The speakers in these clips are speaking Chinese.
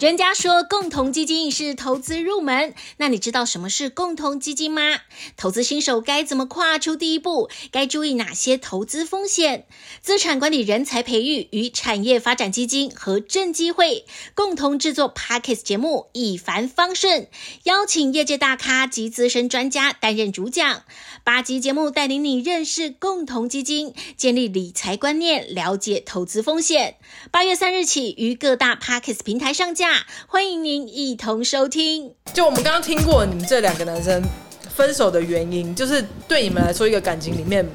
人家说共同基金是投资入门，那你知道什么是共同基金吗？投资新手该怎么跨出第一步？该注意哪些投资风险？资产管理人才培育与产业发展基金和正机会共同制作 Podcast 节目《一帆风顺》，邀请业界大咖及资深专家担任主讲。八集节目带领你认识共同基金，建立理财观念，了解投资风险。八月三日起于各大 Podcast 平台上架。欢迎您一同收听。就我们刚刚听过，你们这两个男生分手的原因，就是对你们来说，一个感情里面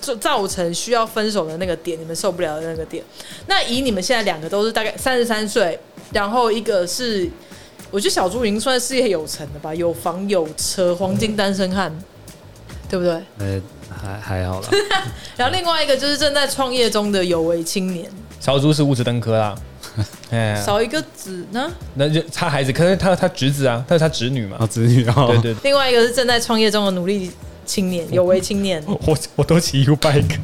就造成需要分手的那个点，你们受不了的那个点。那以你们现在两个都是大概三十三岁，然后一个是，我觉得小猪已经算事业有成的吧，有房有车，黄金单身汉，对不对？呃，还还好啦。然后另外一个就是正在创业中的有为青年，小猪是物质登科啦。少一个子呢？那就他孩子，可是他他侄子啊，他是他侄女嘛？哦，侄女哦。对对，对。另外一个是正在创业中的努力青年，有为青年。我我都骑 U bike。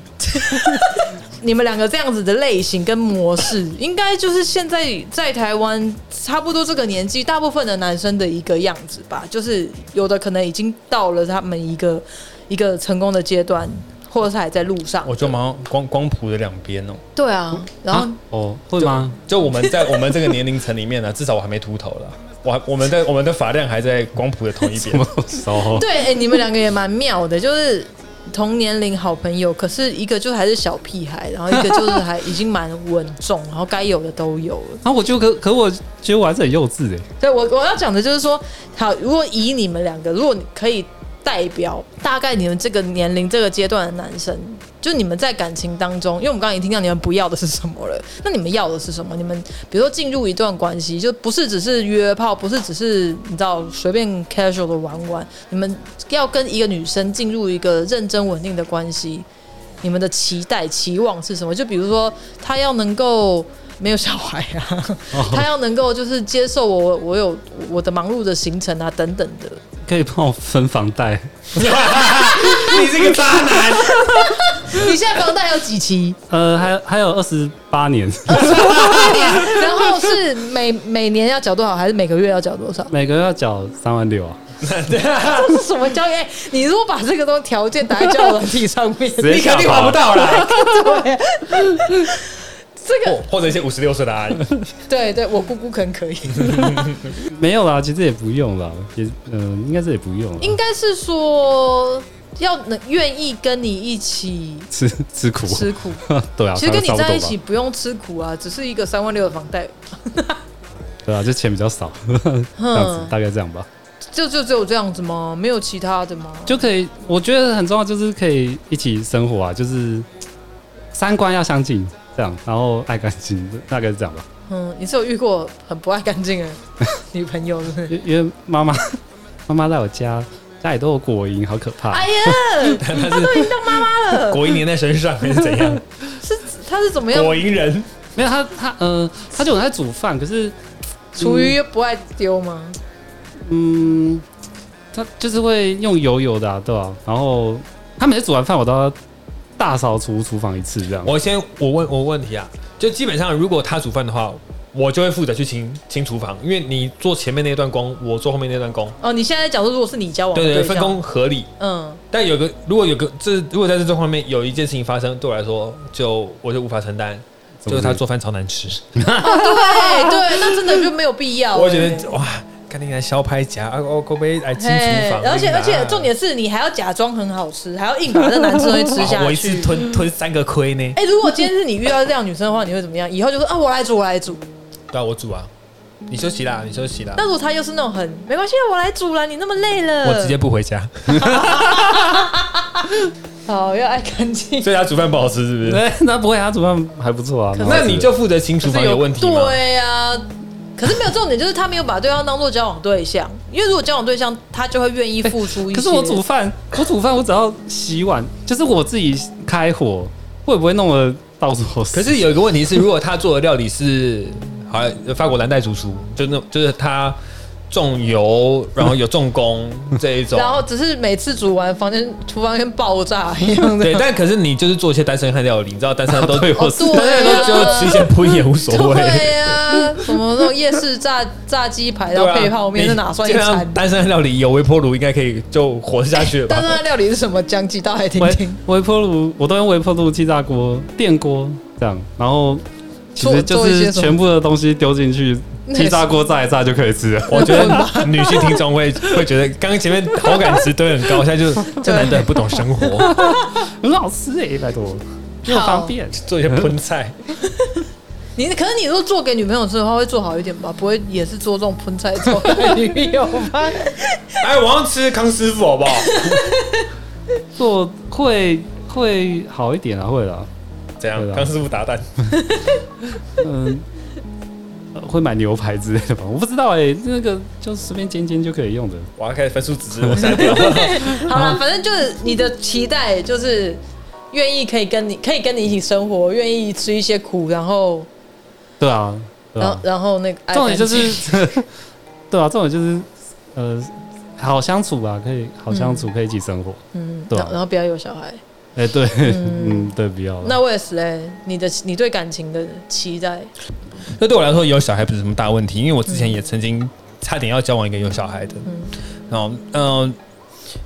你们两个这样子的类型跟模式，应该就是现在在台湾差不多这个年纪，大部分的男生的一个样子吧。就是有的可能已经到了他们一个一个成功的阶段。或者是还在路上，我就忙光光谱的两边哦。对啊，然后哦，会吗？就我们在我们这个年龄层里面呢，至少我还没秃头了，我还我们的我们的发量还在光谱的同一边。对，哎、欸，你们两个也蛮妙的，就是同年龄好朋友，可是一个就还是小屁孩，然后一个就是还已经蛮稳重，然后该有的都有了。然后我就可可我觉得我还是很幼稚哎。对，我我要讲的就是说，好，如果以你们两个，如果你可以。代表大概你们这个年龄、这个阶段的男生，就你们在感情当中，因为我们刚刚已经听到你们不要的是什么了，那你们要的是什么？你们比如说进入一段关系，就不是只是约炮，不是只是你知道随便 casual 的玩玩，你们要跟一个女生进入一个认真稳定的关系，你们的期待、期望是什么？就比如说他要能够。没有小孩啊，他要能够就是接受我，我有我的忙碌的行程啊，等等的。可以帮我分房贷？你这个渣男！你现在房贷有几期？呃，还还有二十八年。二十八年，然后是每每年要缴多少，还是每个月要缴多少？每个月要缴三万六啊。这是什么交易？你如果把这个东西条件打在交友软体上面，你肯定划不到啦。对。这个或者一些五十六岁的阿姨，对对，我姑姑可能可以，没有啦，其实也不用啦，也嗯、呃，应该是也不用，应该是说要能愿意跟你一起吃吃苦。吃苦，对啊，其实跟你在一起不用吃苦啊，只是一个三万六的房贷，对啊，就钱比较少，这样子大概这样吧，就就只有这样子吗？没有其他的吗？就可以，我觉得很重要，就是可以一起生活啊，就是三观要相近。这样，然后爱干净，大概是这样吧。嗯，你是有遇过很不爱干净的 女朋友是不是？因因为妈妈妈妈在我家家里都有果蝇，好可怕。哎呀，她都已经当妈妈了，果蝇粘在身上还是怎样？是她是怎么样？果蝇人没有他他呃，她就有在煮饭，可是厨余又不爱丢吗？嗯，她就是会用油油的，啊，对吧，啊？然后她每次煮完饭，我都要。大扫除厨房一次，这样。我先我问我问题啊，就基本上如果他煮饭的话，我就会负责去清清厨房，因为你做前面那段工，我做后面那段工。哦，你现在讲说，如果是你交往对，对对，分工合理。嗯。但有个如果有个这如果在这这方面有一件事情发生，对我来说就我就无法承担，就是他做饭超难吃。哦，对对，那真的就没有必要。我觉得哇。肯定来削拍夹啊！我可不可以来清厨房？而且而且重点是你还要假装很好吃，还要硬把这难吃东西吃下去。我一次吞吞三个亏呢。哎，如果今天是你遇到这样女生的话，你会怎么样？以后就说啊，我来煮，我来煮。对啊，我煮啊。你休息啦，你休息啦。那如果他又是那种很没关系，我来煮啦，你那么累了，我直接不回家。好，要爱干净。所以他煮饭不好吃是不是？对，那不会，他煮饭还不错啊。那你就负责清厨房有问题？对呀。可是没有重点，就是他没有把对方当做交往对象，因为如果交往对象，他就会愿意付出一些。可是我煮饭，我煮饭，我只要洗碗，就是我自己开火，会不会弄得到处都是？可是有一个问题是，如果他做的料理是好像法国蓝带主厨，就那，就是他重油，然后有重工 这一种，然后只是每次煮完，房间厨房跟爆炸一样的。对，但可是你就是做一些单身汉料理，你知道单身汉都对，单身汉就吃一些喷也无所谓。对呀，什么那种夜市炸炸鸡排，然后配泡面，那哪算一餐？单身汉料理有微波炉，应该可以就活下去了吧？单身汉料理是什么？讲几道来听听。微波炉，我都用微波炉、气炸锅、电锅这样，然后其实就是全部的东西丢进去。气炸锅炸一炸就可以吃了。我觉得女性听众会 会觉得，刚刚前面好感值都很高，现在就这男的很不懂生活，很好吃哎，拜托，又方便做一些喷菜。你可是你如果做给女朋友吃的话，会做好一点吧？不会也是做这种喷菜做给女友吗？哎，我要吃康师傅好不好？做会会好一点啊，会啦。怎样？康师傅打蛋。嗯。会买牛排之类的吧？我不知道哎、欸，那个就随便煎煎就可以用的。我要开始分数值，我删掉。好了，反正就是你的期待，就是愿意可以跟你可以跟你一起生活，愿意吃一些苦，然后对啊，然后然后那个重点就是 对啊，重点就是呃，好相处吧，可以好相处，可以一起生活。嗯，对、啊，然后不要有小孩。哎，对，嗯，对，不要。那为什么嘞？你的你对感情的期待？那对我来说，有小孩不是什么大问题，因为我之前也曾经差点要交往一个有小孩的。嗯，然后，嗯，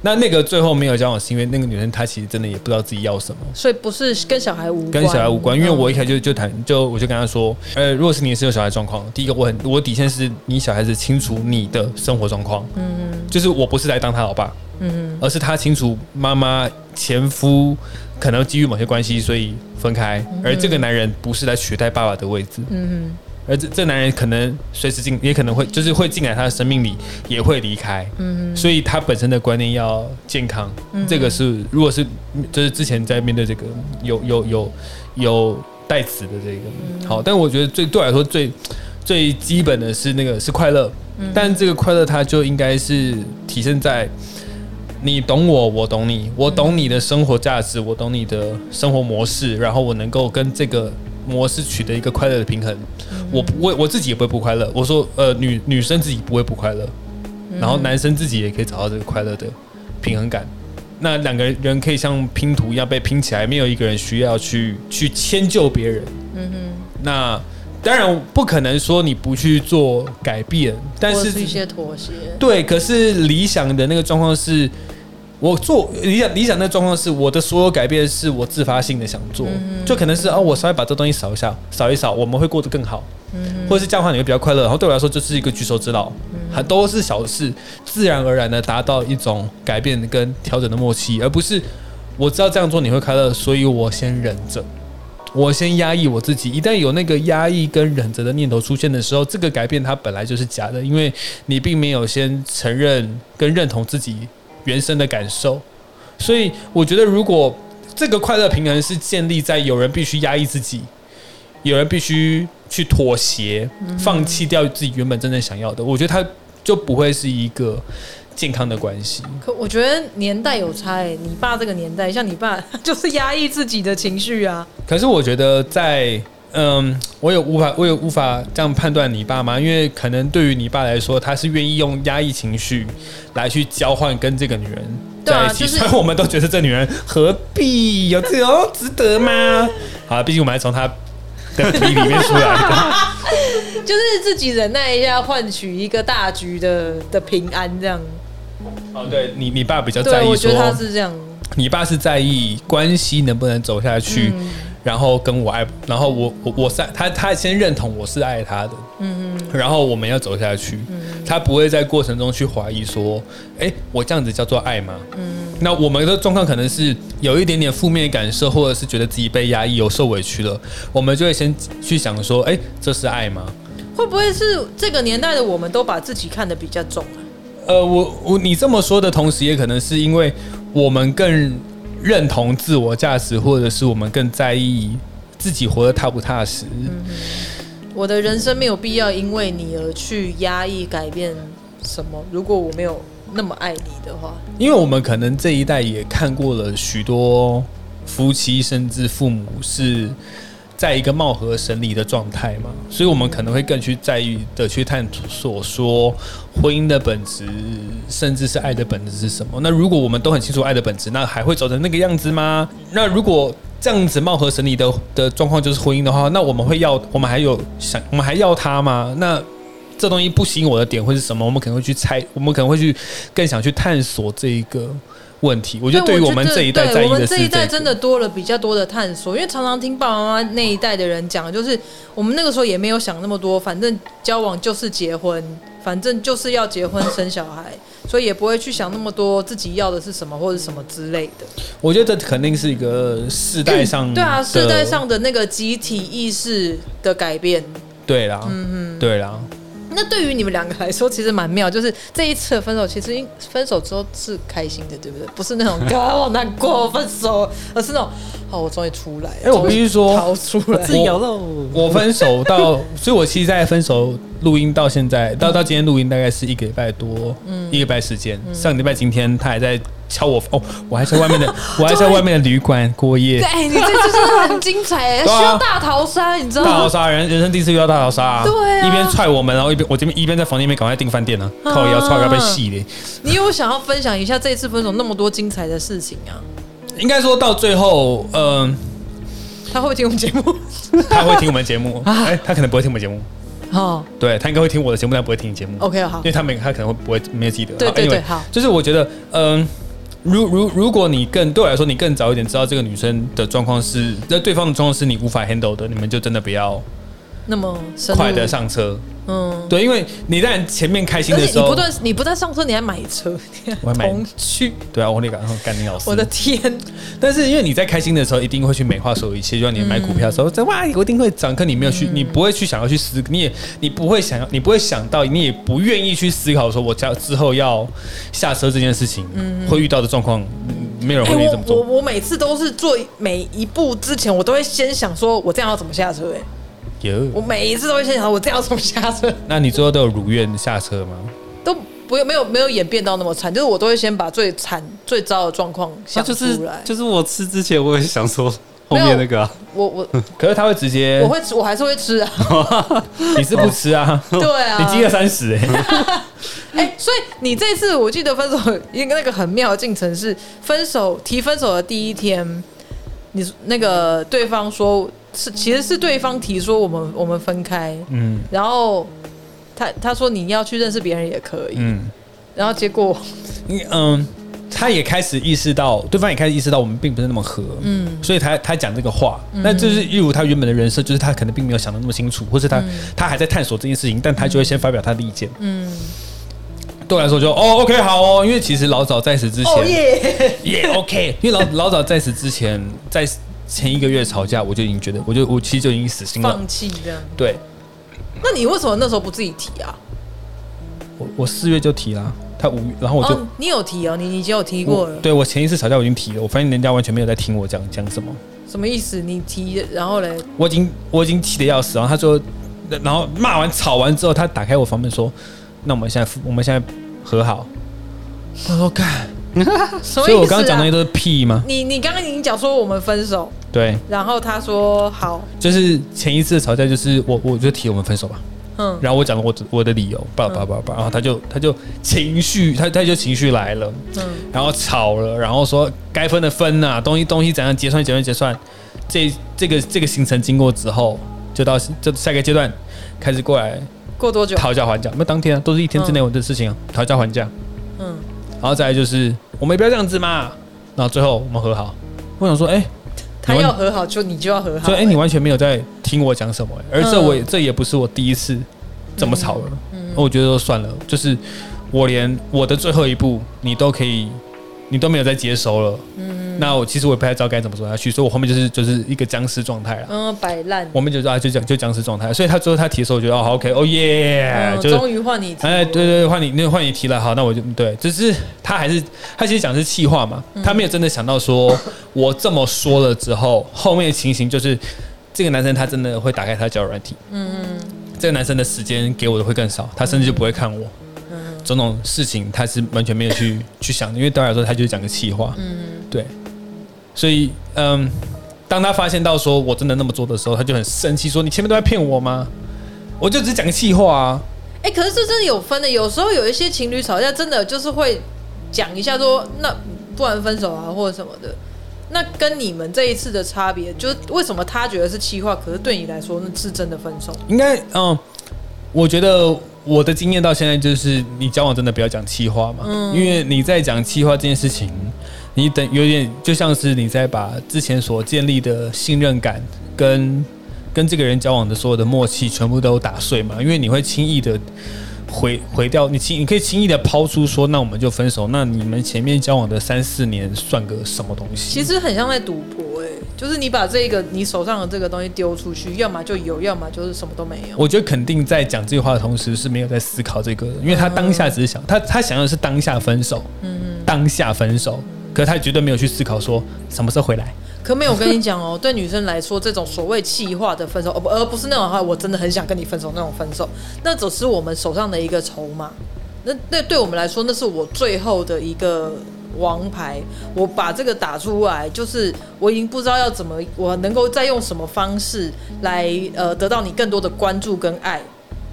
那那个最后没有交往，是因为那个女生她其实真的也不知道自己要什么。所以不是跟小孩无关，跟小孩无关。因为我一开始就就谈，就我就跟她说，呃，如果是你是有小孩状况，第一个我很我底线是你小孩子清楚你的生活状况，嗯嗯，就是我不是来当他老爸。嗯，而是他清楚妈妈前夫可能基于某些关系，所以分开，而这个男人不是来取代爸爸的位置。嗯，而这这男人可能随时进，也可能会就是会进来他的生命里，也会离开。嗯，所以他本身的观念要健康。嗯，这个是如果是就是之前在面对这个有有有有代词的这个好，但我觉得最对我来说最最基本的是那个是快乐。嗯，但这个快乐它就应该是体现在。你懂我，我懂你，我懂你的生活价值，我懂你的生活模式，然后我能够跟这个模式取得一个快乐的平衡。我不会，我自己也不会不快乐。我说，呃，女女生自己不会不快乐，然后男生自己也可以找到这个快乐的平衡感。那两个人可以像拼图一样被拼起来，没有一个人需要去去迁就别人。嗯哼。那当然不可能说你不去做改变，但是，是一些妥协。对，可是理想的那个状况是。我做理想理想的状况是，我的所有改变是我自发性的想做，就可能是啊，我稍微把这东西扫一下，扫一扫，我们会过得更好，或者是这样的话你会比较快乐。然后对我来说，就是一个举手之劳，还都是小事，自然而然的达到一种改变跟调整的默契，而不是我知道这样做你会快乐，所以我先忍着，我先压抑我自己。一旦有那个压抑跟忍着的念头出现的时候，这个改变它本来就是假的，因为你并没有先承认跟认同自己。原生的感受，所以我觉得，如果这个快乐平衡是建立在有人必须压抑自己，有人必须去妥协、放弃掉自己原本真正想要的，我觉得他就不会是一个健康的关系。可我觉得年代有差欸，你爸这个年代，像你爸 就是压抑自己的情绪啊。可是我觉得在。嗯，我也无法，我也无法这样判断你爸妈，因为可能对于你爸来说，他是愿意用压抑情绪来去交换跟这个女人在一起，所以我们都觉得这女人何必有这种值得吗？好，毕竟我们还从他的皮里面出来的，就是自己忍耐一下，换取一个大局的的平安，这样。哦，对你，你爸比较在意说，我觉得他是这样，你爸是在意关系能不能走下去。嗯然后跟我爱，然后我我我是他，他先认同我是爱他的，嗯嗯，然后我们要走下去，嗯，他不会在过程中去怀疑说，哎，我这样子叫做爱吗？嗯，那我们的状况可能是有一点点负面感受，或者是觉得自己被压抑，有受委屈了，我们就会先去想说，哎，这是爱吗？会不会是这个年代的我们都把自己看得比较重啊？呃，我我你这么说的同时，也可能是因为我们更。认同自我价值，或者是我们更在意自己活得踏不踏实。嗯，我的人生没有必要因为你而去压抑改变什么。如果我没有那么爱你的话，因为我们可能这一代也看过了许多夫妻，甚至父母是在一个貌合神离的状态嘛，所以我们可能会更去在意的去探索说婚姻的本质，甚至是爱的本质是什么。那如果我们都很清楚爱的本质，那还会走成那个样子吗？那如果这样子貌合神离的的状况就是婚姻的话，那我们会要，我们还有想，我们还要他吗？那这东西不吸引我的点会是什么？我们可能会去猜，我们可能会去更想去探索这一个。问题，我觉得对于我们这一代在意的是、这个、我们这一代真的多了比较多的探索，因为常常听爸爸妈妈那一代的人讲，就是我们那个时候也没有想那么多，反正交往就是结婚，反正就是要结婚生小孩，所以也不会去想那么多自己要的是什么或者什么之类的。我觉得这肯定是一个世代上、嗯，对啊，世代上的那个集体意识的改变。对啦，嗯嗯，对啦。那对于你们两个来说，其实蛮妙，就是这一次的分手，其实分手之后是开心的，对不对？不是那种啊，我难过分手，而是那种好，我终于出来了。哎，我必须说，逃出来自由了。我分手到，所以我其实，在分手录音到现在，到到今天录音大概是一个礼拜多，嗯，一个礼拜时间。上个礼拜今天他还在。敲我哦！我还在外面的，我还在外面的旅馆过夜。对，你这次真的很精彩，需要大逃杀，你知道吗？大逃杀，人人生第一次遇到大逃杀。对啊，一边踹我们，然后一边我这边一边在房间里面赶快订饭店呢，靠我要踹要被戏嘞。你有想要分享一下这一次分手那么多精彩的事情啊？应该说到最后，嗯，他会听我们节目？他会听我们节目。哎，他可能不会听我们节目。哦，对，他应该会听我的节目，但不会听你节目。OK，好，因为他没他可能会不会没有记得。对对对，好，就是我觉得，嗯。如如如果你更对我来说，你更早一点知道这个女生的状况是，那对方的状况是你无法 handle 的，你们就真的不要那么快的上车。嗯，对，因为你在前面开心的时候，你不断你不断上车，你还买车，我还买同去，对啊，我那个干你老师，我的天！但是因为你在开心的时候，一定会去美化所有一切，就像你买股票的时候，在、嗯、哇，我一定会涨，可你没有去，你不会去想要去思，你也你不会想要，你不会想到，你也不愿意去思考说，我家之后要下车这件事情，嗯，会遇到的状况，没有人会愿意这么做。欸、我我，我每次都是做每一步之前，我都会先想说，我这样要怎么下车、欸？哎。有，我每一次都会先想，我这样怎么下车？那你最后都有如愿下车吗？都不用，没有没有演变到那么惨，就是我都会先把最惨最糟的状况想出来。就是就是我吃之前，我也想说后面那个、啊。我我，可是他会直接，我会吃，我还是会吃啊。你是不吃啊？对啊，你积了三十哎。哎、欸，所以你这次我记得分手一个那个很妙的进程是，分手提分手的第一天，你那个对方说。是，其实是对方提说我们我们分开，嗯，然后他他说你要去认识别人也可以，嗯，然后结果，嗯，他也开始意识到，对方也开始意识到我们并不是那么合，嗯，所以他他讲这个话，那就是例如他原本的人设，就是他可能并没有想的那么清楚，或是他他还在探索这件事情，但他就会先发表他的意见，嗯，对我来说就哦，OK，好哦，因为其实老早在此之前，耶。耶，OK，因为老老早在此之前在。前一个月吵架，我就已经觉得，我就我其实就已经死心了，放弃这样。对，那你为什么那时候不自己提啊？我我四月就提了，他五月，然后我就、哦、你有提哦，你你已经有提过了。对，我前一次吵架我已经提了，我发现人家完全没有在听我讲讲什么。什么意思？你提，然后嘞？我已经我已经气得要死，然后他说，然后骂完吵完之后，他打开我房门说：“那我们现在我们现在和好。”他说：“干。” 所以，我刚刚讲的那些都是屁吗？你你刚刚已经讲说我们分手，对。然后他说好，就是前一次吵架，就是我我就提我们分手吧。嗯。然后我讲了我我的理由，叭叭叭叭，然后他就他就情绪，他他就情绪来了。嗯。然后吵了，然后说该分的分呐，东西东西怎样结算结算结算。这这个这个行程经过之后，就到就下个阶段开始过来。过多久？讨价还价，那当天啊，都是一天之内我的事情啊，讨价还价。嗯。然后再来就是。我们也不要这样子嘛，然后最后我们和好。我想说，哎、欸，他要和好，就你就要和好。所以，哎，你完全没有在听我讲什么、欸，而这我也、嗯、这也不是我第一次这么吵了。嗯，嗯我觉得说算了，就是我连我的最后一步你都可以，你都没有再接收了。嗯。那我其实我也不太知道该怎么做下去，所以我后面就是就是一个僵尸状态了。嗯，摆烂。我们就啊，就讲就僵尸状态。所以他最后他提的时候，我觉得哦，OK，哦耶，就终于换你提。哎，对对，换你那换你提了，好，那我就对。只是他还是他其实讲的是气话嘛，他没有真的想到说我这么说了之后，后面的情形就是这个男生他真的会打开他的交友软体。嗯嗯。这个男生的时间给我的会更少，他甚至就不会看我。嗯。种种事情他是完全没有去去想的，因为对我来说他就是讲个气话。嗯。对。所以，嗯，当他发现到说我真的那么做的时候，他就很生气，说你前面都在骗我吗？我就只讲个气话啊。哎、欸，可是这真的有分的，有时候有一些情侣吵架，真的就是会讲一下说，那不然分手啊，或者什么的。那跟你们这一次的差别，就是为什么他觉得是气话，可是对你来说那是真的分手？应该嗯，我觉得我的经验到现在就是，你交往真的不要讲气话嘛，嗯，因为你在讲气话这件事情，你等有点就像是你在把之前所建立的信任感跟跟这个人交往的所有的默契全部都打碎嘛，因为你会轻易的。毁毁掉你轻，你可以轻易的抛出说，那我们就分手。那你们前面交往的三四年算个什么东西？其实很像在赌博，哎，就是你把这个你手上的这个东西丢出去，要么就有，要么就是什么都没有。我觉得肯定在讲这句话的同时是没有在思考这个的，因为他当下只是想他他想要的是当下分手，嗯嗯，当下分手，可是他绝对没有去思考说什么时候回来。可没有，跟你讲哦，对女生来说，这种所谓气话的分手，而不而不是那种话，我真的很想跟你分手那种分手，那只是我们手上的一个筹码。那那对我们来说，那是我最后的一个王牌。我把这个打出来，就是我已经不知道要怎么，我能够再用什么方式来呃得到你更多的关注跟爱。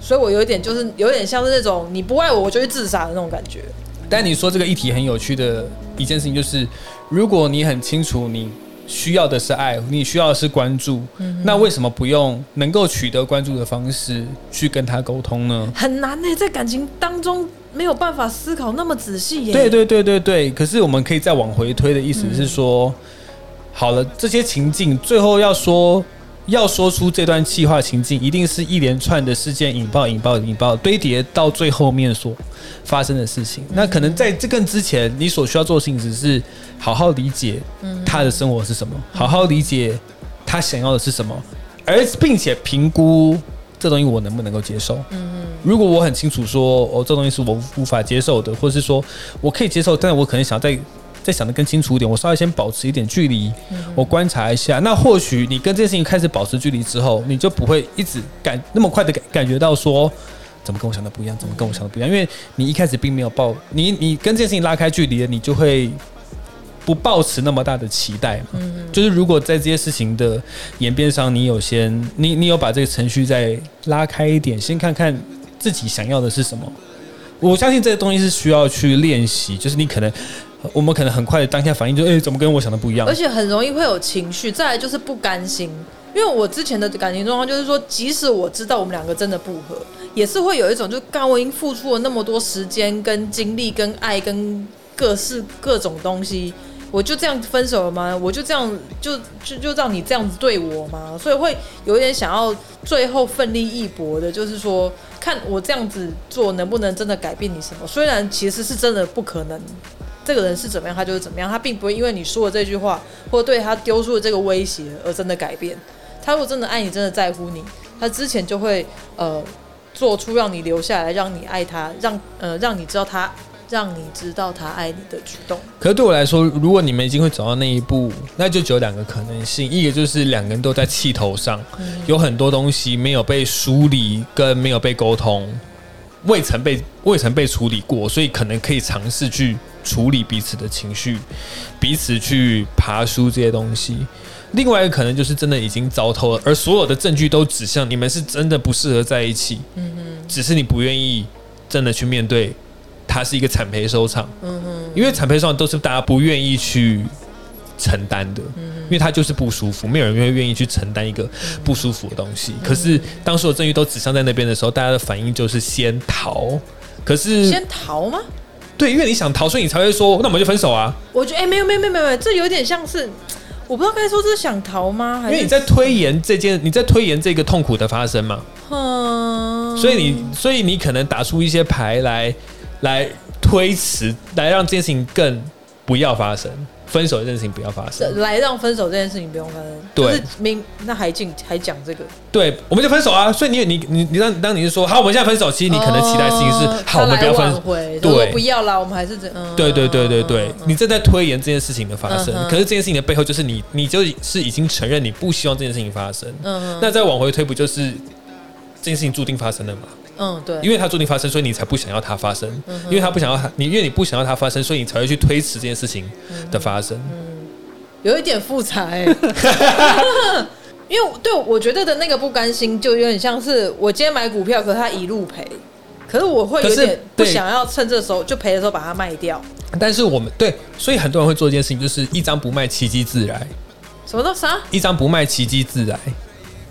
所以我有一点就是有点像是那种你不爱我，我就去自杀的那种感觉。但你说这个议题很有趣的一件事情，就是如果你很清楚你。需要的是爱，你需要的是关注，嗯、那为什么不用能够取得关注的方式去跟他沟通呢？很难呢，在感情当中没有办法思考那么仔细耶。对对对对对，可是我们可以再往回推的意思是说，嗯、好了，这些情境最后要说。要说出这段气话情境，一定是一连串的事件引爆、引爆、引爆，堆叠到最后面所发生的事情。那可能在这更之前，你所需要做的事情只是好好理解他的生活是什么，好好理解他想要的是什么，而并且评估这东西我能不能够接受。如果我很清楚说，哦，这东西是我无法接受的，或者是说我可以接受，但是我可能想在。再想得更清楚一点，我稍微先保持一点距离，我观察一下。那或许你跟这件事情开始保持距离之后，你就不会一直感那么快的感感觉到说，怎么跟我想的不一样？怎么跟我想的不一样？因为你一开始并没有抱你，你跟这件事情拉开距离了，你就会不抱持那么大的期待嘛。就是如果在这些事情的演变上，你有先你你有把这个程序再拉开一点，先看看自己想要的是什么。我相信这个东西是需要去练习，就是你可能。我们可能很快的当下反应就，哎，怎么跟我想的不一样？而且很容易会有情绪，再来就是不甘心。因为我之前的感情状况就是说，即使我知道我们两个真的不合，也是会有一种就，刚我已经付出了那么多时间、跟精力、跟爱、跟各式各种东西，我就这样分手了吗？我就这样就就就让你这样子对我吗？所以会有一点想要最后奋力一搏的，就是说，看我这样子做能不能真的改变你什么？虽然其实是真的不可能。这个人是怎么样，他就是怎么样，他并不会因为你说的这句话，或对他丢出的这个威胁而真的改变。他如果真的爱你，真的在乎你，他之前就会呃做出让你留下来，让你爱他，让呃让你知道他，让你知道他爱你的举动。可是对我来说，如果你们已经会走到那一步，那就只有两个可能性：一个就是两个人都在气头上，嗯、有很多东西没有被梳理，跟没有被沟通，未曾被未曾被处理过，所以可能可以尝试去。处理彼此的情绪，彼此去爬书这些东西。另外一个可能就是真的已经糟透了，而所有的证据都指向你们是真的不适合在一起。嗯哼，只是你不愿意真的去面对，它是一个惨赔收场。嗯哼，因为惨赔收场都是大家不愿意去承担的。嗯哼，因为他就是不舒服，没有人会愿意去承担一个不舒服的东西。可是当所有证据都指向在那边的时候，大家的反应就是先逃。可是先逃吗？对，因为你想逃，所以你才会说，那我们就分手啊。我觉得，哎，没有，没有，没有，没有，这有点像是，我不知道该说这是想逃吗？因为你在推延这件，你在推延这个痛苦的发生嘛。嗯。所以你，所以你可能打出一些牌来，来推迟，来让这件事情更不要发生。分手这件事情不要发生，来让分手这件事情不用发生。对，明那还进还讲这个，对，我们就分手啊！所以你你你你当当你是说好，我们现在分手，其实你可能期待的事情是、哦、好，我们不要分手，对，不要啦，我们还是这嗯。对对对对对，嗯、你正在推延这件事情的发生，嗯、可是这件事情的背后就是你，你就是已经承认你不希望这件事情发生。嗯，那再往回推，不就是这件事情注定发生了吗？嗯，对，因为它注定发生，所以你才不想要它发生。嗯、因为他不想要它，你因为你不想要它发生，所以你才会去推迟这件事情的发生。嗯，嗯有一点复杂。因为对我觉得的那个不甘心，就有点像是我今天买股票，可是它一路赔，可是我会有点不想要趁这时候就赔的时候把它卖掉。但是我们对，所以很多人会做一件事情，就是一张不卖，奇迹自来。什么都啥？一张不卖，奇迹自来。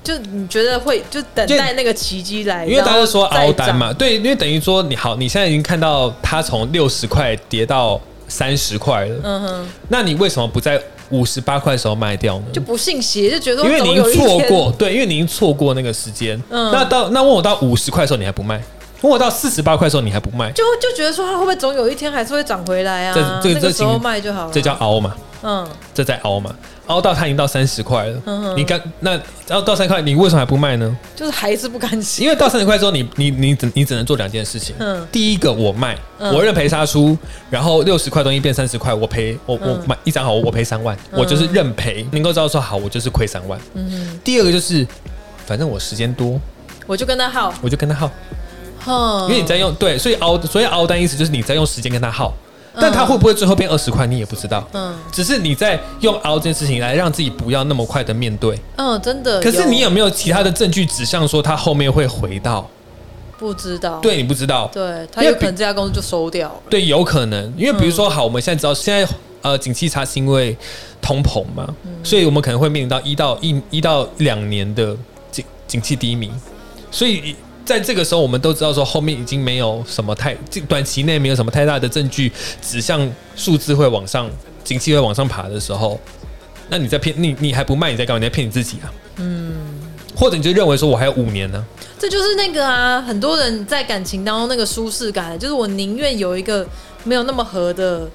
就你觉得会就等待那个奇迹来？因为大家说熬单嘛，对，因为等于说你好，你现在已经看到它从六十块跌到三十块了。嗯哼，那你为什么不在？五十八块的时候卖掉呢？就不信邪，就觉得因为你已经错过，对，因为你已经错过那个时间。嗯，那到那问我到五十块的时候你还不卖？问我到四十八块的时候你还不卖？就就觉得说它会不会总有一天还是会涨回来啊？这这这时候卖就好了，这叫熬嘛？嗯，这在凹嘛？凹到它已经到三十块了，嗯、哼你刚那然后到三十块，你为什么还不卖呢？就是还是不甘心。因为到三十块之后，你你你只你只能做两件事情。嗯，第一个我卖，嗯、我认赔杀出，然后六十块东西变三十块，我赔我我买一张好，我赔三万，嗯、我就是认赔，能够知道说好，我就是亏三万。嗯哼第二个就是，反正我时间多，我就跟他耗，我就跟他耗。哼，因为你在用对，所以熬所以熬单意思就是你在用时间跟他耗。但他会不会最后变二十块，你也不知道。嗯，只是你在用熬这件事情来让自己不要那么快的面对。嗯，真的。可是你有没有其他的证据指向说他后面会回到？不知道。对，你不知道。对，他有可能这家公司就收掉了。对，有可能，因为比如说，好，我们现在知道现在呃，景气差是因为通膨嘛，所以我们可能会面临到一到一一到两年的景景气低迷，所以。在这个时候，我们都知道说后面已经没有什么太短期内没有什么太大的证据指向数字会往上，景气会往上爬的时候，那你在骗你，你还不卖，你在干嘛？你在骗你自己啊？嗯，或者你就认为说我还有五年呢？这就是那个啊，很多人在感情当中那个舒适感，就是我宁愿有一个没有那么合的。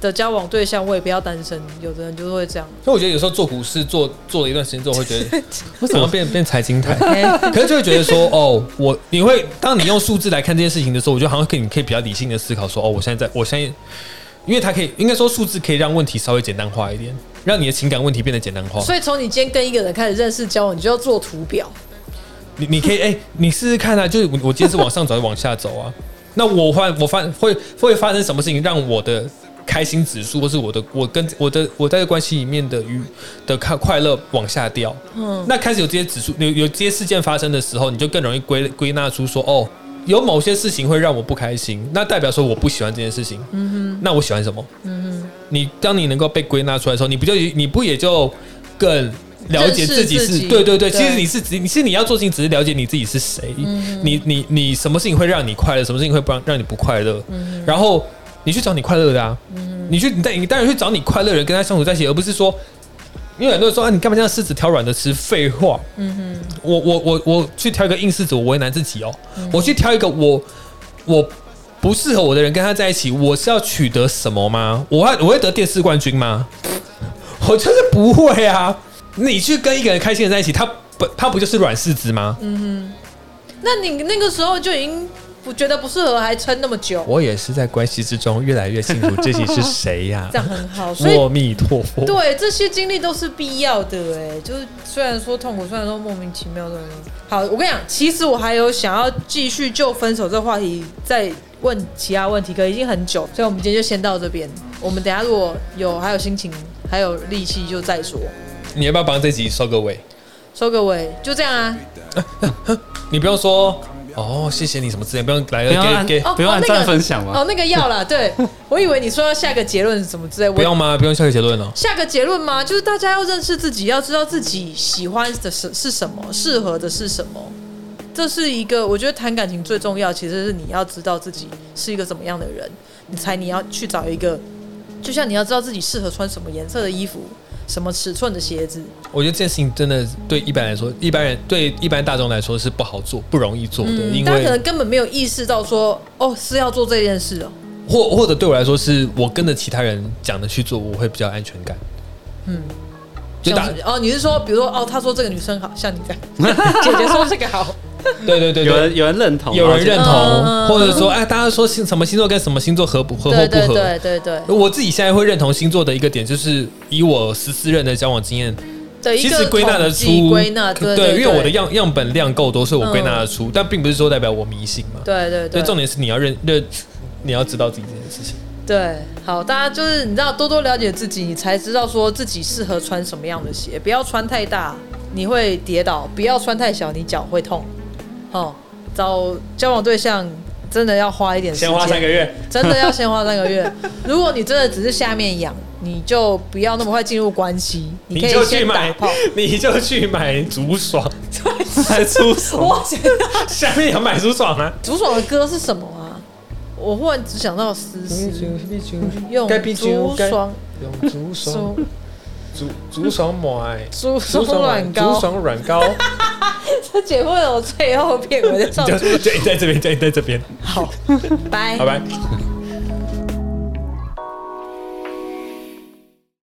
的交往对象，我也不要单身。有的人就是会这样。所以我觉得有时候做股市做做了一段时间之后，会觉得 为什么变变财经台？可是就会觉得说，哦，我你会当你用数字来看这件事情的时候，我觉得好像可以，你可以比较理性的思考说，哦，我现在在，我现在，因为它可以，应该说数字可以让问题稍微简单化一点，让你的情感问题变得简单化。所以从你今天跟一个人开始认识交往，你就要做图表。你你可以 哎、欸，你试试看啊，就是我今天是往上走还是往下走啊？那我发我发会会发生什么事情让我的？开心指数，或是我的，我跟我的我在这关系里面的愉的快快乐往下掉。嗯，那开始有这些指数，有有这些事件发生的时候，你就更容易归归纳出说，哦，有某些事情会让我不开心，那代表说我不喜欢这件事情。嗯哼，那我喜欢什么？嗯哼，你当你能够被归纳出来的时候，你不就你不也就更了解自己是？己对对对，对其实你是只你是你要做事情，只是了解你自己是谁。嗯，你你你什么事情会让你快乐？什么事情会不让让你不快乐？嗯，然后。你去找你快乐的啊！嗯、你去，你带你当然去找你快乐的人跟他相处在一起，而不是说，因为很多人说啊，你干嘛这样狮子挑软的吃？废话。嗯哼，我我我我去挑一个硬狮子，我为难自己哦。嗯、我去挑一个我我不适合我的人跟他在一起，我是要取得什么吗？我会我会得电视冠军吗？我就是不会啊！你去跟一个人开心的在一起，他不他不就是软柿子吗？嗯哼，那你那个时候就已经。我觉得不适合，还撑那么久。我也是在关系之中越来越清楚自己是谁呀、啊。这样很好，阿弥陀佛。对，这些经历都是必要的，哎，就是虽然说痛苦，虽然说莫名其妙的。好，我跟你讲，其实我还有想要继续就分手这个话题再问其他问题，可已经很久，所以我们今天就先到这边。我们等下如果有还有心情还有力气就再说。你要不要帮这集收个尾？收个尾，就这样啊。你不用说。哦，谢谢你什么之类不用来了，给给不用按赞分享吗？哦，那个要了，对，我以为你说要下个结论什么之类，不用吗？不用下个结论了。下个结论吗？就是大家要认识自己，要知道自己喜欢的是是什么，适合的是什么。这是一个，我觉得谈感情最重要，其实是你要知道自己是一个怎么样的人，你才你要去找一个，就像你要知道自己适合穿什么颜色的衣服。什么尺寸的鞋子？我觉得这件事情真的对一般来说，一般人对一般大众来说是不好做、不容易做的，嗯、因为他可能根本没有意识到说，哦，是要做这件事哦。或或者对我来说，是我跟着其他人讲的去做，我会比较安全感。嗯，就打哦，你是说，比如说，哦，他说这个女生好像你这样，姐姐说这个好。对对对，有人有人认同，有人认同，或者说，哎，大家说星什么星座跟什么星座合不合或不合？对对对。我自己现在会认同星座的一个点，就是以我十四任的交往经验，其实归纳得出，归纳对，因为我的样样本量够多，所以我归纳得出，但并不是说代表我迷信嘛。对对对。重点是你要认认，你要知道自己这件事情。对，好，大家就是你知道多多了解自己，你才知道说自己适合穿什么样的鞋，不要穿太大，你会跌倒；不要穿太小，你脚会痛。哦，找交往对象真的要花一点时间，先花三个月，真的要先花三个月。如果你真的只是下面痒，你就不要那么快进入关系，你可以先打炮，你就去买竹爽，买竹爽，我下面要买竹爽啊！竹爽的歌是什么啊？我忽然只想到思思，用竹爽，用竹爽，竹竹爽买，竹爽软膏，竹爽软膏。这节目有最后片尾的，就就在这边，就在这边。好，拜拜拜。